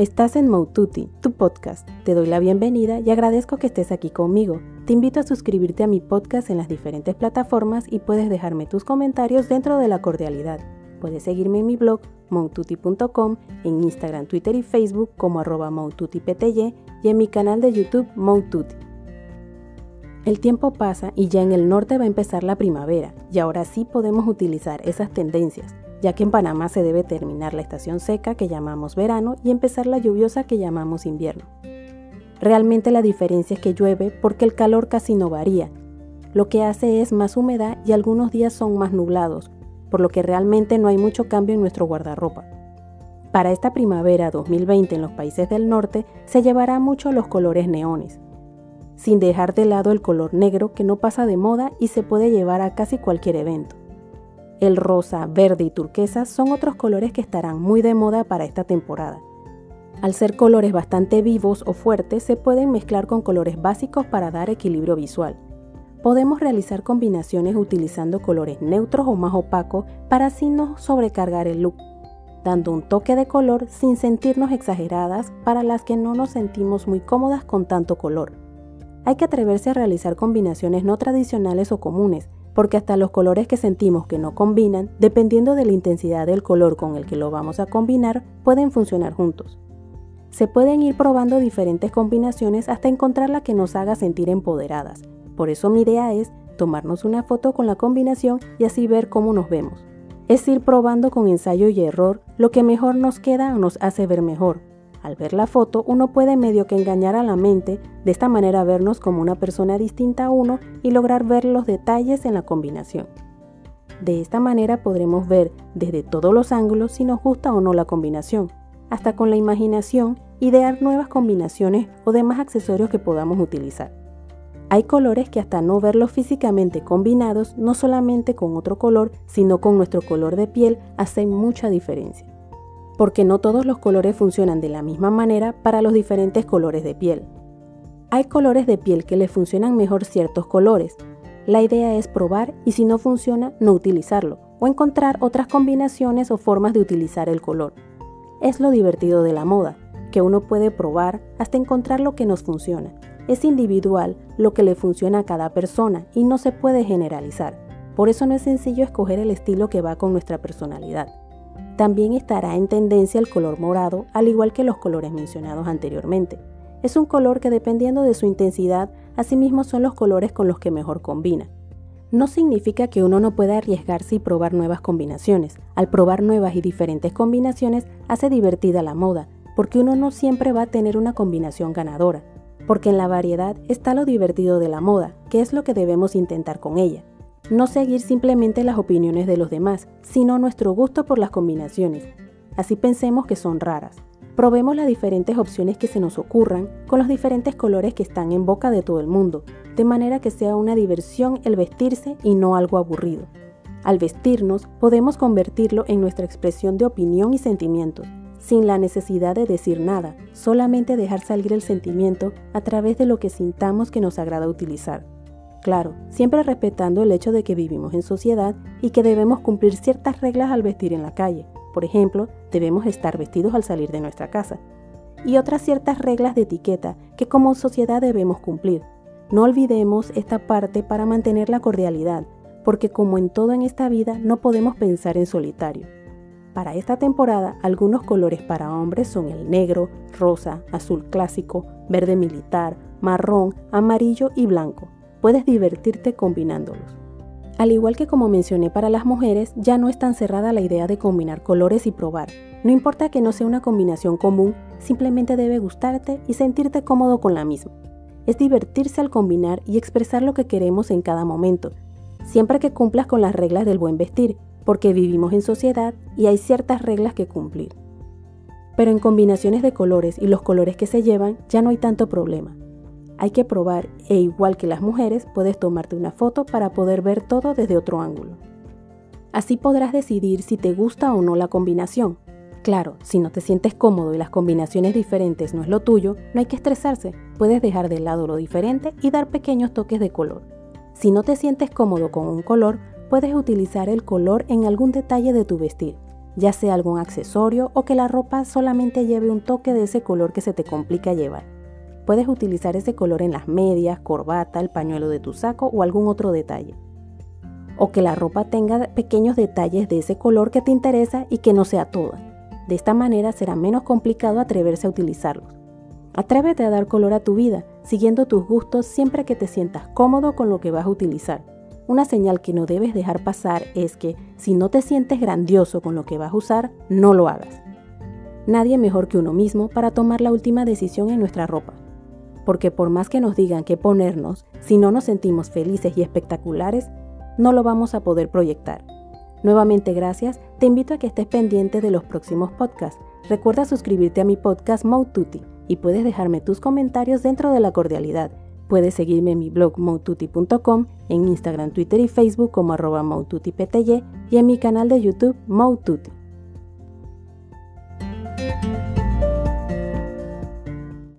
Estás en Moututi, tu podcast. Te doy la bienvenida y agradezco que estés aquí conmigo. Te invito a suscribirte a mi podcast en las diferentes plataformas y puedes dejarme tus comentarios dentro de la cordialidad. Puedes seguirme en mi blog moututi.com, en Instagram, Twitter y Facebook como arroba y en mi canal de YouTube Moututi. El tiempo pasa y ya en el norte va a empezar la primavera y ahora sí podemos utilizar esas tendencias ya que en Panamá se debe terminar la estación seca que llamamos verano y empezar la lluviosa que llamamos invierno. Realmente la diferencia es que llueve porque el calor casi no varía. Lo que hace es más humedad y algunos días son más nublados, por lo que realmente no hay mucho cambio en nuestro guardarropa. Para esta primavera 2020 en los países del norte se llevará mucho los colores neones, sin dejar de lado el color negro que no pasa de moda y se puede llevar a casi cualquier evento. El rosa, verde y turquesa son otros colores que estarán muy de moda para esta temporada. Al ser colores bastante vivos o fuertes, se pueden mezclar con colores básicos para dar equilibrio visual. Podemos realizar combinaciones utilizando colores neutros o más opacos para así no sobrecargar el look, dando un toque de color sin sentirnos exageradas para las que no nos sentimos muy cómodas con tanto color. Hay que atreverse a realizar combinaciones no tradicionales o comunes, porque hasta los colores que sentimos que no combinan, dependiendo de la intensidad del color con el que lo vamos a combinar, pueden funcionar juntos. Se pueden ir probando diferentes combinaciones hasta encontrar la que nos haga sentir empoderadas. Por eso mi idea es tomarnos una foto con la combinación y así ver cómo nos vemos. Es ir probando con ensayo y error lo que mejor nos queda o nos hace ver mejor, al ver la foto, uno puede medio que engañar a la mente, de esta manera vernos como una persona distinta a uno y lograr ver los detalles en la combinación. De esta manera podremos ver desde todos los ángulos si nos gusta o no la combinación, hasta con la imaginación idear nuevas combinaciones o demás accesorios que podamos utilizar. Hay colores que hasta no verlos físicamente combinados, no solamente con otro color, sino con nuestro color de piel, hacen mucha diferencia porque no todos los colores funcionan de la misma manera para los diferentes colores de piel. Hay colores de piel que le funcionan mejor ciertos colores. La idea es probar y si no funciona, no utilizarlo o encontrar otras combinaciones o formas de utilizar el color. Es lo divertido de la moda, que uno puede probar hasta encontrar lo que nos funciona. Es individual lo que le funciona a cada persona y no se puede generalizar. Por eso no es sencillo escoger el estilo que va con nuestra personalidad. También estará en tendencia el color morado, al igual que los colores mencionados anteriormente. Es un color que dependiendo de su intensidad, asimismo son los colores con los que mejor combina. No significa que uno no pueda arriesgarse y probar nuevas combinaciones. Al probar nuevas y diferentes combinaciones hace divertida la moda, porque uno no siempre va a tener una combinación ganadora. Porque en la variedad está lo divertido de la moda, que es lo que debemos intentar con ella. No seguir simplemente las opiniones de los demás, sino nuestro gusto por las combinaciones. Así pensemos que son raras. Probemos las diferentes opciones que se nos ocurran con los diferentes colores que están en boca de todo el mundo, de manera que sea una diversión el vestirse y no algo aburrido. Al vestirnos podemos convertirlo en nuestra expresión de opinión y sentimientos, sin la necesidad de decir nada, solamente dejar salir el sentimiento a través de lo que sintamos que nos agrada utilizar. Claro, siempre respetando el hecho de que vivimos en sociedad y que debemos cumplir ciertas reglas al vestir en la calle. Por ejemplo, debemos estar vestidos al salir de nuestra casa. Y otras ciertas reglas de etiqueta que como sociedad debemos cumplir. No olvidemos esta parte para mantener la cordialidad, porque como en todo en esta vida no podemos pensar en solitario. Para esta temporada, algunos colores para hombres son el negro, rosa, azul clásico, verde militar, marrón, amarillo y blanco puedes divertirte combinándolos. Al igual que como mencioné para las mujeres, ya no es tan cerrada la idea de combinar colores y probar. No importa que no sea una combinación común, simplemente debe gustarte y sentirte cómodo con la misma. Es divertirse al combinar y expresar lo que queremos en cada momento, siempre que cumplas con las reglas del buen vestir, porque vivimos en sociedad y hay ciertas reglas que cumplir. Pero en combinaciones de colores y los colores que se llevan ya no hay tanto problema. Hay que probar e igual que las mujeres puedes tomarte una foto para poder ver todo desde otro ángulo. Así podrás decidir si te gusta o no la combinación. Claro, si no te sientes cómodo y las combinaciones diferentes no es lo tuyo, no hay que estresarse, puedes dejar de lado lo diferente y dar pequeños toques de color. Si no te sientes cómodo con un color, puedes utilizar el color en algún detalle de tu vestir. ya sea algún accesorio o que la ropa solamente lleve un toque de ese color que se te complica llevar. Puedes utilizar ese color en las medias, corbata, el pañuelo de tu saco o algún otro detalle. O que la ropa tenga pequeños detalles de ese color que te interesa y que no sea toda. De esta manera será menos complicado atreverse a utilizarlos. Atrévete a dar color a tu vida, siguiendo tus gustos siempre que te sientas cómodo con lo que vas a utilizar. Una señal que no debes dejar pasar es que si no te sientes grandioso con lo que vas a usar, no lo hagas. Nadie mejor que uno mismo para tomar la última decisión en nuestra ropa porque por más que nos digan qué ponernos, si no nos sentimos felices y espectaculares, no lo vamos a poder proyectar. Nuevamente gracias, te invito a que estés pendiente de los próximos podcasts. Recuerda suscribirte a mi podcast Moututi y puedes dejarme tus comentarios dentro de la cordialidad. Puedes seguirme en mi blog moututi.com, en Instagram, Twitter y Facebook como arroba y en mi canal de YouTube Moututi.